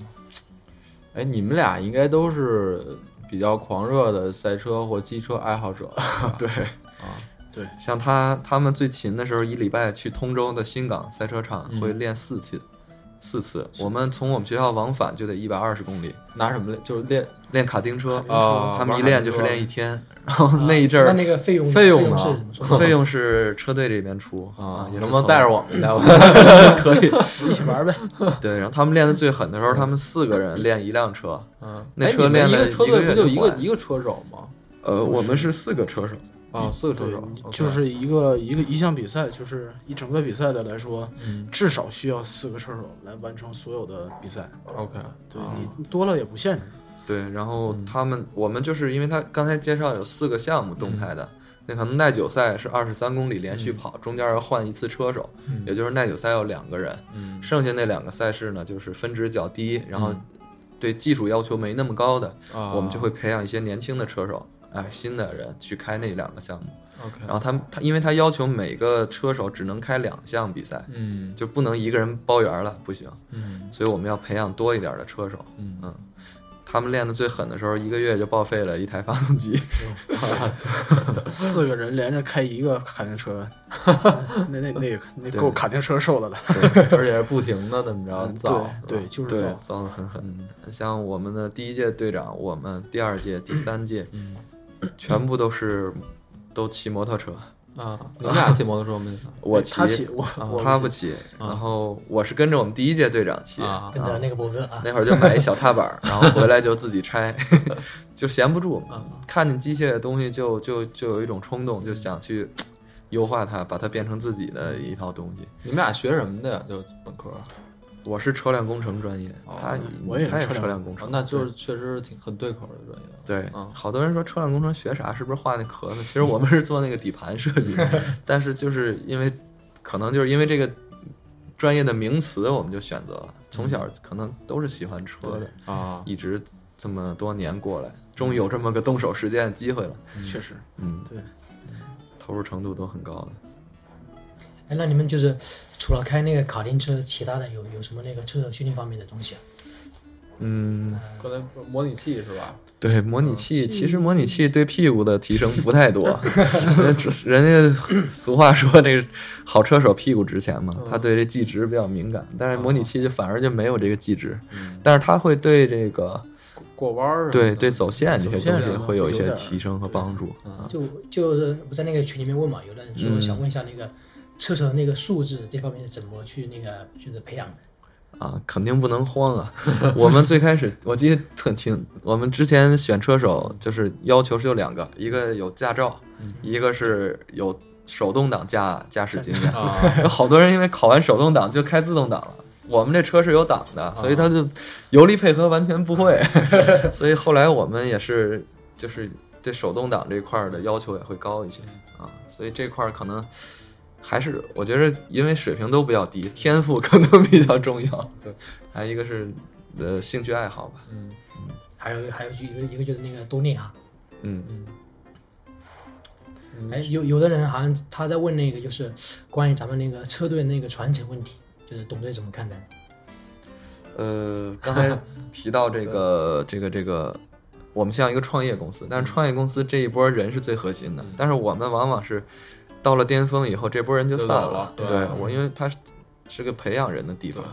哎，你们俩应该都是比较狂热的赛车或机车爱好者，是吧对。啊，像他他们最勤的时候，一礼拜去通州的新港赛车场嗯会练四次，四次。我们从我们学校往返就得一百二十公里，拿什么练？就是练练卡丁车啊他们一练就是练一天，然后那一阵儿那那个费用费用呢？费用是车队这边出啊，也能不能带着我们？带 我 可以。一起玩呗。对，然后他们练的最狠的时候，他们四个人练一辆车，嗯，那车练了一个车一个队不就一个一个车手吗？呃，我们是。四个车手，啊，四个车手，就是一个一个一项比赛，就是一整个比赛的来说，嗯至少需要四个车手来完成所有的比赛。，OK，对啊你多了也不限制。对，然后嗯。他们我们就是因为他刚才介绍有四个项目动态的，那可能耐久赛是二十三公里连续跑，中间要换一次车手，嗯也就是耐久赛要两个人，嗯。剩下那两个赛事呢就是分值较低，然后嗯。对技术要求没那么高的，啊，我们就会培养一些年轻的车手，哎，新的人去开那两个项目。OK，然后他们他因为他要求每个车手只能开两项比赛，嗯就不能一个人包圆了，不行，嗯所以我们要培养多一点的车手。嗯嗯，他们练的最狠的时候，一个月就报废了一台发动机。四个人连着开一个卡丁车，那那那那够卡丁车受的了。而且是不停的怎么着嗯造，对对，就是对造，。造的很狠。像我们的第一届队长，我们第二届、第三届，嗯全部都是都骑摩托车，啊，你们俩骑摩托车吗？我他骑我我他不骑，然后我是跟着我们第一届队长骑，啊跟着那个博哥啊，那会儿就买一小踏板儿，然后回来就自己拆，就闲不住，啊看见机械的东西就就就有一种冲动，就想去优化它，把它变成自己的一套东西。你们俩学什么的呀？就本科。我是车辆工程专业，哦他我也是他也是车辆工程，哦那就是确实挺很对口的专业。对，嗯好多人说车辆工程学啥？是不是画那壳子？其实我们是做那个底盘设计的，但是就是因为可能就是因为这个专业的名词，我们就选择了。从小可能都是喜欢车的，啊，一直这么多年过来，终于有这么个动手实践的机会了。确实嗯，对，投入程度都很高的。哎，那你们就是除了开那个卡丁车，其他的有有什么那个车手训练方面的东西啊？嗯，可能模拟器是吧？对，模拟器其实模拟器对屁股的提升不太多，人家人家俗话说这个好车手屁股值钱嘛，他对这计值比较敏感，但是模拟器就反而就没有这个计值，但是他会对这个过弯儿对对走线这些东西会有一些提升和帮助。就就是我在那个群里面问嘛，有的人说嗯。想问一下那个车手那个素质这方面是怎么去那个就是培养的？啊，肯定不能慌啊！我们最开始我记得特挺，我们之前选车手就是要求是有两个，一个有驾照，一个是有手动挡驾驾驶经验。啊，有好多人因为考完手动挡就开自动挡了。我们这车是有档的，所以他就油离配合完全不会，所以后来我们也是就是对手动挡这块儿的要求也会高一些啊，所以这块儿可能还是我觉得因为水平都比较低，天赋 可能比较重要。对，还有一个是呃兴趣爱好吧，嗯还有还有一个一个就是那个多练哈。嗯嗯哎，有有的人好像他在问那个就是关于咱们那个车队那个传承问题，就是董队怎么看待？呃，刚才提到这个 这个这个，我们像一个创业公司，但是创业公司这一波人是最核心的，但是我们往往是到了巅峰以后，这波人就就散走了对对我，因为它是是个培养人的地方，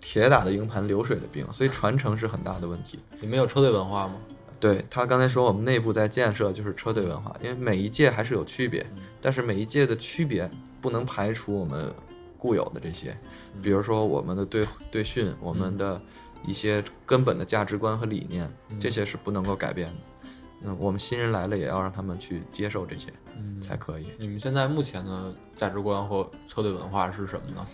铁打的营盘流水的兵，所以传承是很大的问题。你们有车队文化吗？对他刚才说，我们内部在建设就是车队文化，因为每一届还是有区别，但是每一届的区别不能排除我们固有的这些，比如说我们的队队训，我们的一些根本的价值观和理念，这些是不能够改变的。嗯，我们新人来了也要让他们去接受这些，嗯才可以。你们现在目前的价值观或车队文化是什么呢？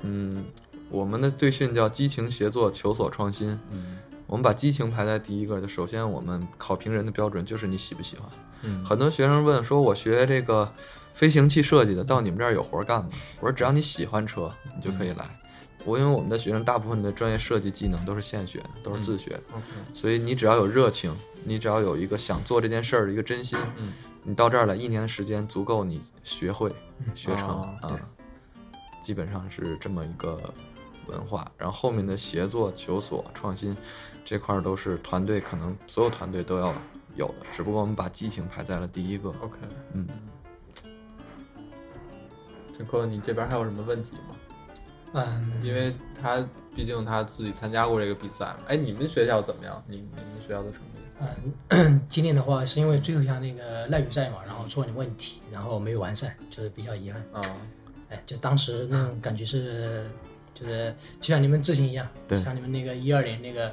嗯，我们的队训叫激情协作，求索创新。嗯我们把激情排在第一个，就首先我们考评人的标准就是你喜不喜欢。嗯很多学生问说：“我学这个飞行器设计的，到你们这儿有活儿干吗？”我说：“只要你喜欢车，你就可以来。”我因为我们的学生大部分的专业设计技能都是现学的，都是自学的，，OK，所以你只要有热情，你只要有一个想做这件事儿的一个真心，嗯你到这儿来一年的时间足够你学会、学成哦啊、基本上是这么一个文化。然后后面的协作、求索、创新这块儿都是团队可能所有团队都要有的，只不过我们把激情排在了第一个。OK，嗯，陈坤，你这边还有什么问题吗？嗯，因为他毕竟他自己参加过这个比赛嘛。哎，你们学校怎么样？你你们学校的成绩？嗯，今年的话是因为最后一项那个耐雨赛嘛，然后出了点问题，然后没有完赛，就是比较遗憾。啊，哎，就当时那种感觉是，就是就像你们之前一样，对像你们那个一二年那个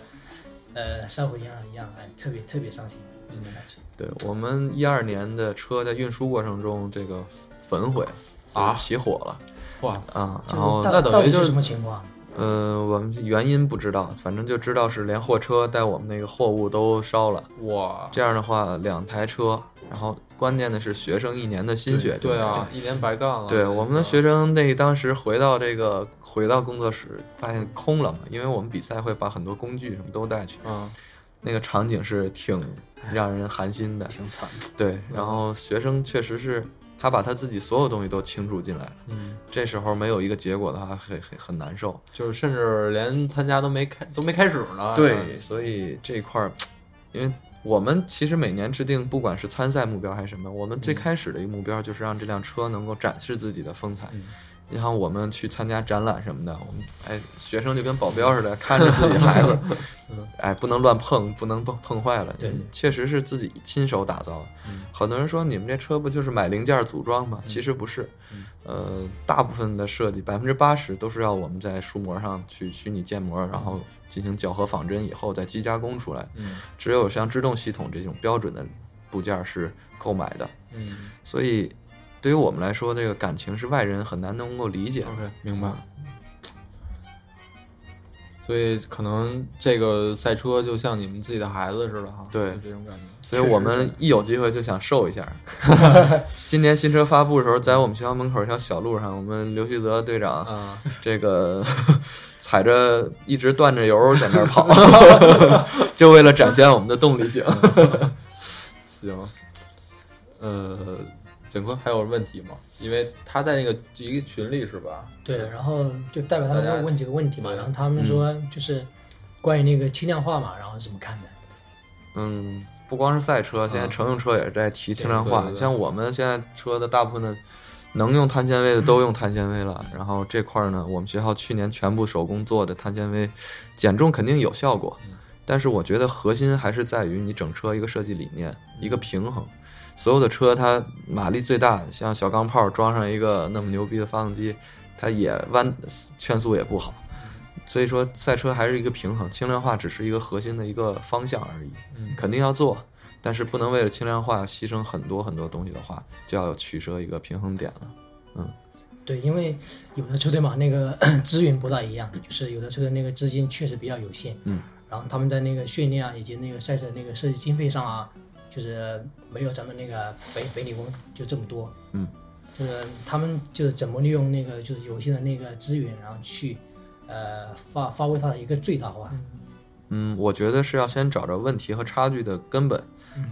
呃烧毁一样一样，哎，特别特别伤心那种感觉。对我们一二年的车在运输过程中这个焚毁啊起火了哇塞，啊，就然后是那等于是什么情况？呃，我们原因不知道，反正就知道是连货车带我们那个货物都烧了。哇，这样的话，两台车，然后关键的是学生一年的心血就对啊，一年白干了。对我们的学生那当时回到这个回到工作室，发现空了嘛，因为我们比赛会把很多工具什么都带去，嗯，那个场景是挺让人寒心的。挺惨的。对，然后学生确实是他把他自己所有东西都倾注进来了，嗯，这时候没有一个结果的话，很很很难受。就是甚至连参加都没开都没开始呢。对，所以这一块儿，因为我们其实每年制定，不管是参赛目标还是什么，我们最开始的一个目标就是让这辆车能够展示自己的风采。嗯你像我们去参加展览什么的，我们哎学生就跟保镖似的看着自己孩子，哎不能乱碰，不能碰碰坏了。对确实是自己亲手打造的。很多人说你们这车不就是买零件组装吗？其实不是，呃，大部分的设计百分之八十都是要我们在数模上去虚拟建模，然后进行绞合仿真以后再机加工出来。嗯只有像制动系统这种标准的部件是购买的，嗯所以对于我们来说，这个感情是外人很难能够理解。，OK，明白。所以可能这个赛车就像你们自己的孩子似的哈，对这种感觉。所以我们一有机会就想瘦一下。今年新车发布的时候，在我们学校门口一条小路上，我们刘旭泽队长啊，这个 踩着一直断着油在那儿跑，就为了展现我们的动力性。行，呃，景坤还有问题吗？因为他在那个一个群里是吧？对，然后就代表他们问问几个问题嘛，然后他们说就是关于那个轻量化嘛，然后怎么看的？嗯，不光是赛车，现在乘用车也是在提轻量化。对对对像我们现在车的大部分的能用碳纤维的都用碳纤维了。然后这块儿呢，我们学校去年全部手工做的碳纤维，减重肯定有效果。但是我觉得核心还是在于你整车一个设计理念，一个平衡。所有的车它马力最大，像小钢炮装上一个那么牛逼的发动机，它也弯圈速也不好。所以说赛车还是一个平衡，轻量化只是一个核心的一个方向而已。嗯肯定要做，但是不能为了轻量化牺牲很多很多东西的话，就要取舍一个平衡点了。嗯对，因为有的车队嘛，那个 资源不大一样，就是有的车队那个资金确实比较有限，嗯，然后他们在那个训练啊，以及那个赛车那个设计经费上啊，就是没有咱们那个北北理工就这么多，嗯，就是他们就是怎么利用那个就是有限的那个资源，然后去呃发发挥它的一个最大化，嗯，我觉得是要先找着问题和差距的根本。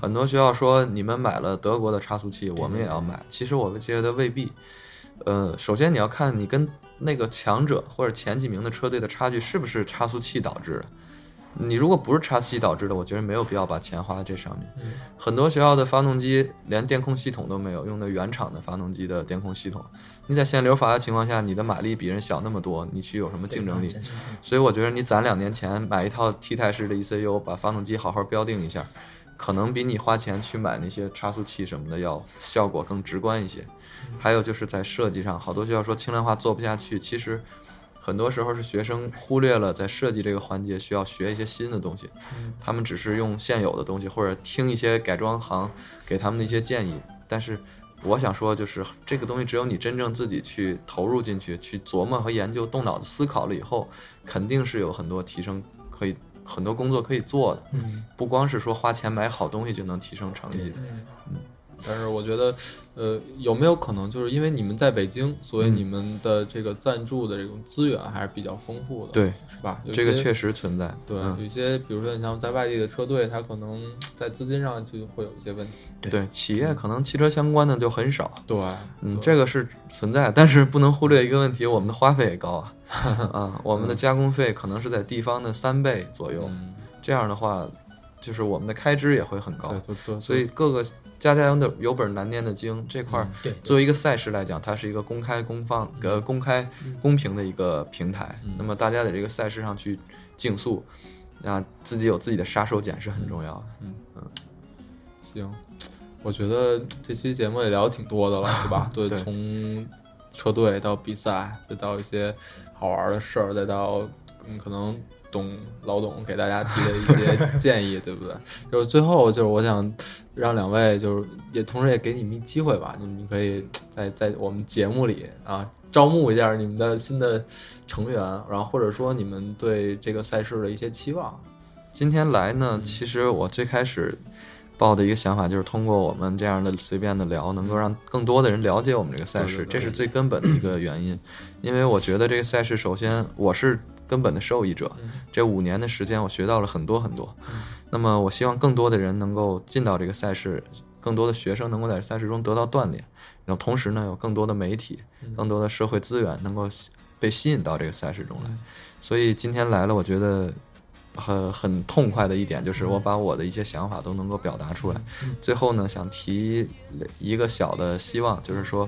很多学校说你们买了德国的差速器，我们也要买。其实我觉得未必。呃，首先你要看你跟那个强者或者前几名的车队的差距是不是差速器导致的。你如果不是差速器导致的，我觉得没有必要把钱花在这上面。很多学校的发动机连电控系统都没有，用的原厂的发动机的电控系统。你在限流阀的情况下，你的马力比人小那么多，你去有什么竞争力？所以我觉得你攒两年钱买一套 T 台式的 ECU，把发动机好好标定一下，可能比你花钱去买那些差速器什么的要效果更直观一些。还有就是在设计上，好多学校说轻量化做不下去，其实很多时候是学生忽略了在设计这个环节需要学一些新的东西，他们只是用现有的东西或者听一些改装行给他们的一些建议，但是。我想说，就是这个东西，只有你真正自己去投入进去，去琢磨和研究，动脑子思考了以后，肯定是有很多提升，可以很多工作可以做的。嗯，不光是说花钱买好东西就能提升成绩的。但是我觉得，呃，有没有可能就是因为你们在北京，所以嗯你们的这个赞助的这种资源还是比较丰富的，对，是吧？这个确实存在。对，嗯有一些比如说你像在外地的车队，它可能在资金上就会有一些问题。对，企业可能汽车相关的就很少。对，嗯，这个是存在，但是不能忽略一个问题，我们的花费也高啊。啊，我们的加工费可能是在地方的三倍左右，嗯，这样的话，就是我们的开支也会很高对。对对，所以各个家家有的有本难念的经这块儿，对，作为一个赛事来讲，它是一个公开、公放、呃公开、公平的一个平台。那么大家在这个赛事上去竞速，啊，自己有自己的杀手锏是很重要的。嗯行，我觉得这期节目也聊得挺多的了，是吧？对，对从车队到比赛，再到一些好玩的事儿，再到嗯，可能董老董给大家提的一些建议，对不对？就是最后就是我想让两位就是也同时也给你们一机会吧，你们可以在在我们节目里啊招募一下你们的新的成员，然后或者说你们对这个赛事的一些期望。今天来呢，其实我最开始抱的一个想法就是通过我们这样的随便的聊，能够让更多的人了解我们这个赛事，这是最根本的一个原因。因为我觉得这个赛事，首先我是根本的受益者，这五年的时间我学到了很多很多。那么我希望更多的人能够进到这个赛事，更多的学生能够在赛事中得到锻炼，然后同时呢，有更多的媒体、更多的社会资源能够被吸引到这个赛事中来。所以今天来了，我觉得很很痛快的一点就是我把我的一些想法都能够表达出来。最后呢，想提一个小的希望，就是说，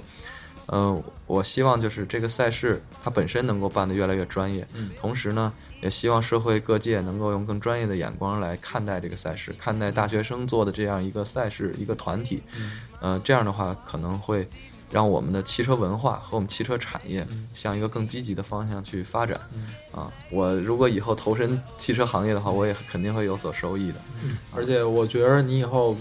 呃，我希望就是这个赛事它本身能够办得越来越专业，嗯。同时呢，也希望社会各界能够用更专业的眼光来看待这个赛事，看待大学生做的这样一个赛事一个团体，嗯。呃，这样的话可能会让我们的汽车文化和我们汽车产业嗯。向一个更积极的方向去发展。啊，我如果以后投身汽车行业的话，我也肯定会有所收益的。而且我觉得你以后，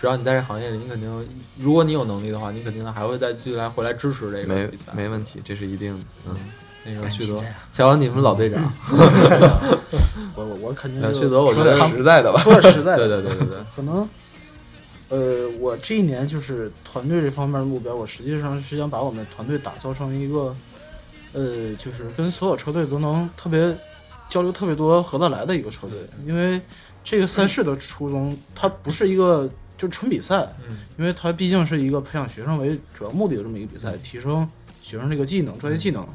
只要你在这行业里，你肯定，如果你有能力的话，你肯定还会再继续来回来支持这个没比赛。没问题，这是一定的。嗯，那个旭泽瞧瞧你们老队长 我我我肯定旭泽我觉得说点实在的吧。说点实在的，对对对对对，可能，呃，我这一年就是团队这方面的目标，我实际上是想把我们团队打造成一个，呃，就是跟所有车队都能特别交流特别多、合得来的一个车队。因为这个赛事的初衷，它不是一个就纯比赛，嗯。因为它毕竟是一个培养学生为主要目的的这么一个比赛，提升学生这个技能、专业技能。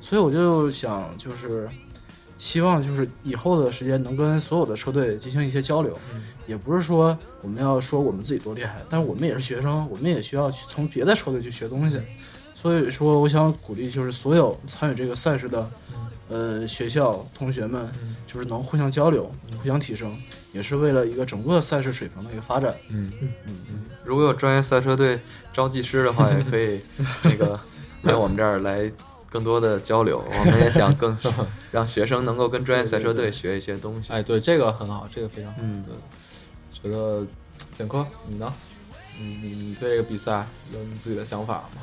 所以我就想，就是希望就是以后的时间能跟所有的车队进行一些交流，嗯。也不是说我们要说我们自己多厉害，但是我们也是学生，我们也需要去从别的车队去学东西。所以说，我想鼓励就是所有参与这个赛事的，呃，学校同学们，就是能互相交流、互相提升，也是为了一个整个赛事水平的一个发展。嗯嗯嗯如果有专业赛车队招技师的话，也可以 那个来我们这儿来更多的交流。我们也想更 让学生能够跟专业赛车队学一些东西。哎，对，这个很好，这个非常好。嗯对，觉得简科你呢？你你你对这个比赛有你自己的想法吗？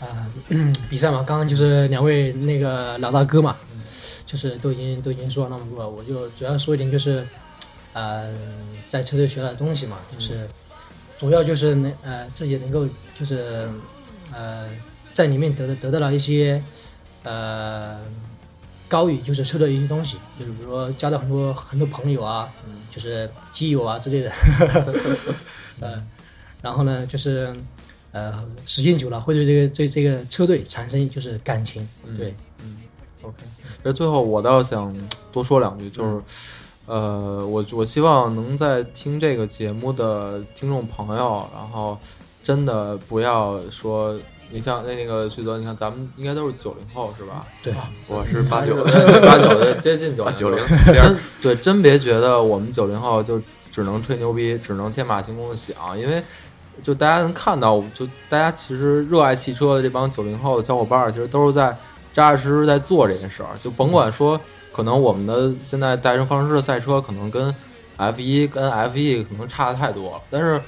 啊、比赛嘛，刚刚就是两位那个老大哥嘛，就是都已经都已经说了那么多了，我就主要说一点就是，呃，在车队学到的东西嘛，就是主要就是能呃自己能够就是呃在里面得得得到了一些呃高于就是车队一些东西，就是比如说交到很多很多朋友啊，就是基友啊之类的，呃，然后呢就是。呃，时间久了会对这个这这个车队产生就是感情，对，OK，那最后我倒想多说两句，就是，呃，我我希望能在听这个节目的听众朋友，然后真的不要说，你像那那个旭泽，你看咱们应该都是九零后是吧？对，我是八九的，对八九的 接近九啊九零真对，真别觉得我们九零后就只能吹牛逼，只能天马行空的想，因为就大家能看到，就大家其实热爱汽车的这帮九零后的小伙伴儿，其实都是在扎扎实实在做这件事儿。就甭管说，可能我们的现在大学生方程式的赛车可能跟 F 一跟 F 一可能差的太多了，但是，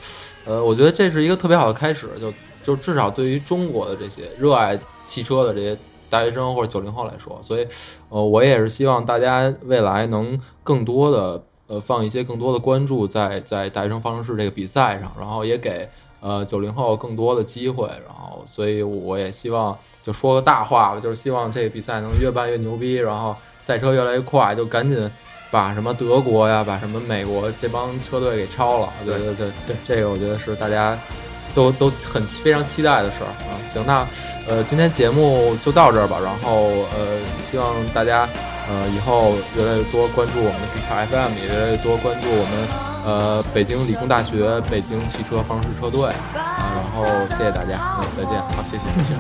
呃，我觉得这是一个特别好的开始，就就至少对于中国的这些热爱汽车的这些大学生或者九零后来说，所以，呃，我也是希望大家未来能更多的呃放一些更多的关注在在大学生方程式这个比赛上，然后也给呃九零后更多的机会，然后所以我也希望就说个大话吧，就是希望这个比赛能越办越牛逼，然后赛车越来越快，就赶紧。把什么德国呀，把什么美国这帮车队给超了，对对对对，这个我觉得是大家都都很非常期待的事儿啊。行，那呃，今天节目就到这儿吧。然后呃，希望大家呃以后越来越多关注我们的 B 叉 FM，也越来越多关注我们呃北京理工大学北京汽车方式车队啊。然后谢谢大家，嗯，再见。好，谢谢，谢谢。